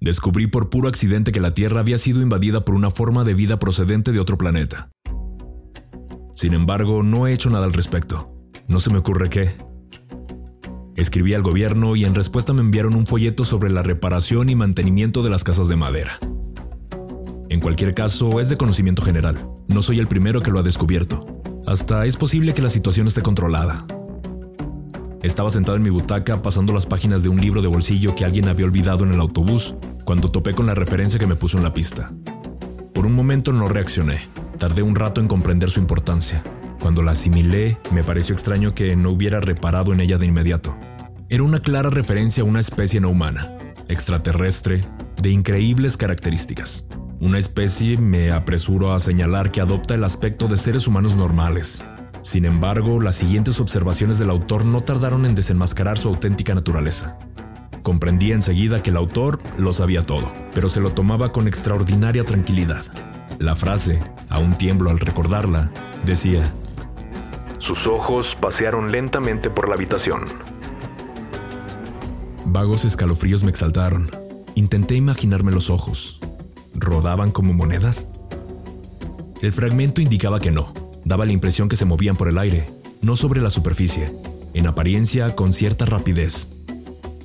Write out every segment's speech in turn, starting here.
Descubrí por puro accidente que la Tierra había sido invadida por una forma de vida procedente de otro planeta. Sin embargo, no he hecho nada al respecto. No se me ocurre qué. Escribí al gobierno y en respuesta me enviaron un folleto sobre la reparación y mantenimiento de las casas de madera. En cualquier caso, es de conocimiento general. No soy el primero que lo ha descubierto. Hasta es posible que la situación esté controlada. Estaba sentado en mi butaca pasando las páginas de un libro de bolsillo que alguien había olvidado en el autobús cuando topé con la referencia que me puso en la pista. Por un momento no reaccioné. Tardé un rato en comprender su importancia. Cuando la asimilé, me pareció extraño que no hubiera reparado en ella de inmediato. Era una clara referencia a una especie no humana, extraterrestre, de increíbles características. Una especie, me apresuro a señalar, que adopta el aspecto de seres humanos normales. Sin embargo, las siguientes observaciones del autor no tardaron en desenmascarar su auténtica naturaleza. Comprendí enseguida que el autor lo sabía todo, pero se lo tomaba con extraordinaria tranquilidad. La frase, aún tiemblo al recordarla, decía, Sus ojos pasearon lentamente por la habitación. Vagos escalofríos me exaltaron. Intenté imaginarme los ojos. ¿Rodaban como monedas? El fragmento indicaba que no. Daba la impresión que se movían por el aire, no sobre la superficie, en apariencia con cierta rapidez.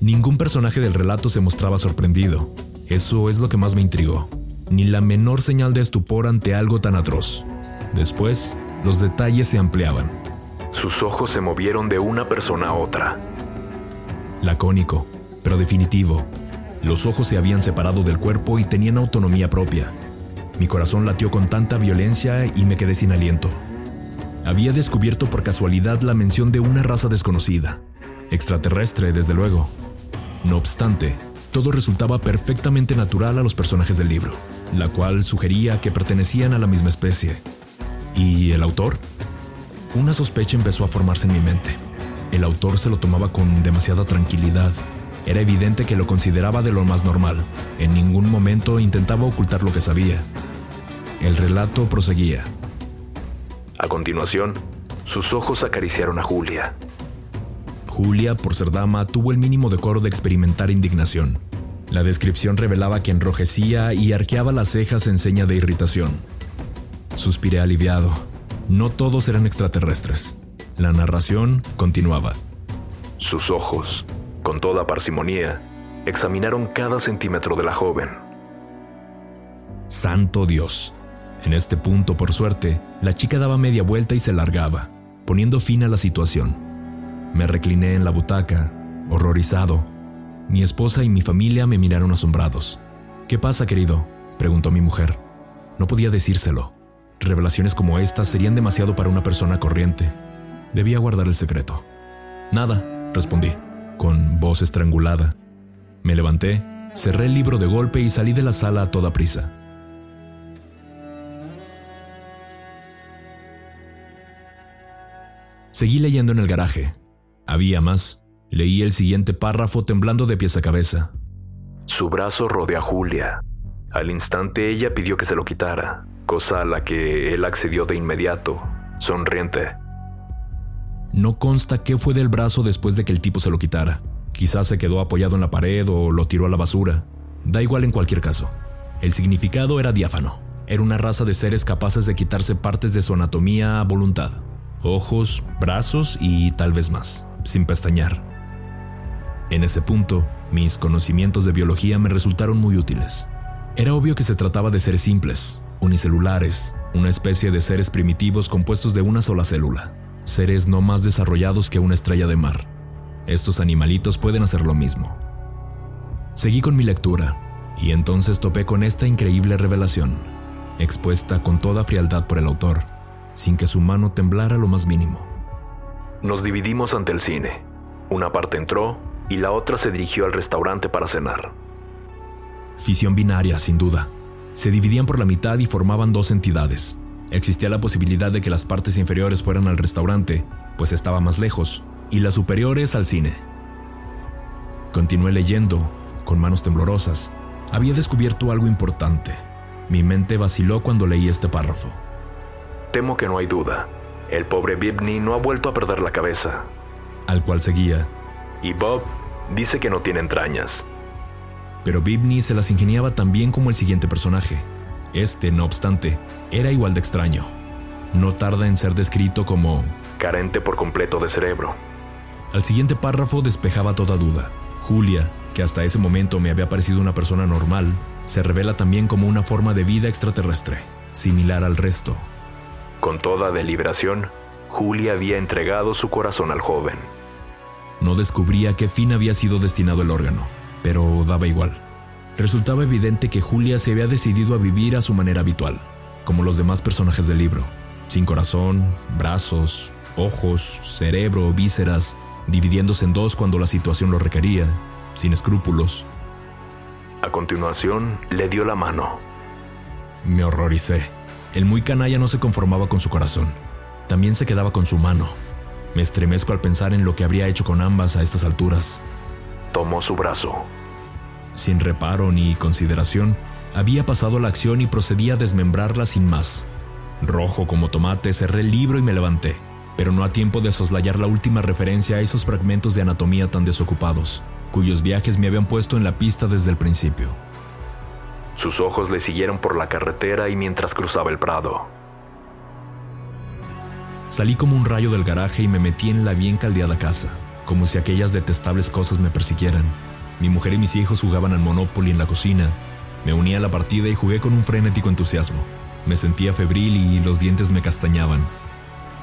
Ningún personaje del relato se mostraba sorprendido. Eso es lo que más me intrigó ni la menor señal de estupor ante algo tan atroz. Después, los detalles se ampliaban. Sus ojos se movieron de una persona a otra. Lacónico, pero definitivo. Los ojos se habían separado del cuerpo y tenían autonomía propia. Mi corazón latió con tanta violencia y me quedé sin aliento. Había descubierto por casualidad la mención de una raza desconocida, extraterrestre desde luego. No obstante, todo resultaba perfectamente natural a los personajes del libro la cual sugería que pertenecían a la misma especie. ¿Y el autor? Una sospecha empezó a formarse en mi mente. El autor se lo tomaba con demasiada tranquilidad. Era evidente que lo consideraba de lo más normal. En ningún momento intentaba ocultar lo que sabía. El relato proseguía. A continuación, sus ojos acariciaron a Julia. Julia, por ser dama, tuvo el mínimo decoro de experimentar indignación. La descripción revelaba que enrojecía y arqueaba las cejas en seña de irritación. Suspiré aliviado. No todos eran extraterrestres. La narración continuaba. Sus ojos, con toda parsimonía, examinaron cada centímetro de la joven. Santo Dios. En este punto, por suerte, la chica daba media vuelta y se largaba, poniendo fin a la situación. Me recliné en la butaca, horrorizado, mi esposa y mi familia me miraron asombrados. ¿Qué pasa, querido? preguntó mi mujer. No podía decírselo. Revelaciones como estas serían demasiado para una persona corriente. Debía guardar el secreto. Nada, respondí, con voz estrangulada. Me levanté, cerré el libro de golpe y salí de la sala a toda prisa. Seguí leyendo en el garaje. Había más. Leí el siguiente párrafo temblando de pies a cabeza. Su brazo rodeó a Julia. Al instante ella pidió que se lo quitara, cosa a la que él accedió de inmediato, sonriente. No consta qué fue del brazo después de que el tipo se lo quitara. Quizás se quedó apoyado en la pared o lo tiró a la basura. Da igual en cualquier caso. El significado era diáfano. Era una raza de seres capaces de quitarse partes de su anatomía a voluntad. Ojos, brazos y tal vez más, sin pestañear. En ese punto, mis conocimientos de biología me resultaron muy útiles. Era obvio que se trataba de seres simples, unicelulares, una especie de seres primitivos compuestos de una sola célula, seres no más desarrollados que una estrella de mar. Estos animalitos pueden hacer lo mismo. Seguí con mi lectura, y entonces topé con esta increíble revelación, expuesta con toda frialdad por el autor, sin que su mano temblara lo más mínimo. Nos dividimos ante el cine. Una parte entró y la otra se dirigió al restaurante para cenar. Fisión binaria, sin duda. Se dividían por la mitad y formaban dos entidades. Existía la posibilidad de que las partes inferiores fueran al restaurante, pues estaba más lejos, y las superiores al cine. Continué leyendo, con manos temblorosas. Había descubierto algo importante. Mi mente vaciló cuando leí este párrafo. Temo que no hay duda. El pobre Bibney no ha vuelto a perder la cabeza. Al cual seguía, y Bob dice que no tiene entrañas. Pero Bibney se las ingeniaba tan bien como el siguiente personaje. Este, no obstante, era igual de extraño. No tarda en ser descrito como carente por completo de cerebro. Al siguiente párrafo despejaba toda duda. Julia, que hasta ese momento me había parecido una persona normal, se revela también como una forma de vida extraterrestre, similar al resto. Con toda deliberación, Julia había entregado su corazón al joven. No descubría qué fin había sido destinado el órgano, pero daba igual. Resultaba evidente que Julia se había decidido a vivir a su manera habitual, como los demás personajes del libro, sin corazón, brazos, ojos, cerebro, vísceras, dividiéndose en dos cuando la situación lo requería, sin escrúpulos. A continuación, le dio la mano. Me horroricé. El muy canalla no se conformaba con su corazón, también se quedaba con su mano. Me estremezco al pensar en lo que habría hecho con ambas a estas alturas. Tomó su brazo. Sin reparo ni consideración, había pasado la acción y procedía a desmembrarla sin más. Rojo como tomate, cerré el libro y me levanté pero no a tiempo de soslayar la última referencia a esos fragmentos de anatomía tan desocupados, cuyos viajes me habían puesto en la pista desde el principio. Sus ojos le siguieron por la carretera y mientras cruzaba el prado. Salí como un rayo del garaje y me metí en la bien caldeada casa, como si aquellas detestables cosas me persiguieran. Mi mujer y mis hijos jugaban al Monopoly en la cocina. Me uní a la partida y jugué con un frenético entusiasmo. Me sentía febril y los dientes me castañaban,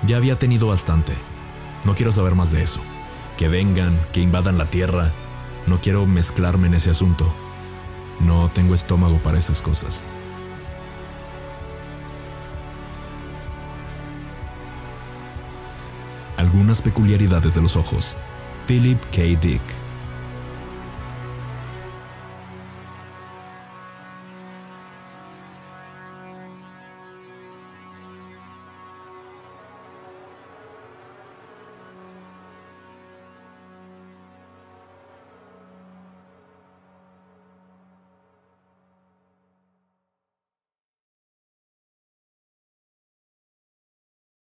ya había tenido bastante. No quiero saber más de eso. Que vengan, que invadan la tierra. No quiero mezclarme en ese asunto. No tengo estómago para esas cosas. Algunas peculiaridades de los ojos. Philip K. Dick.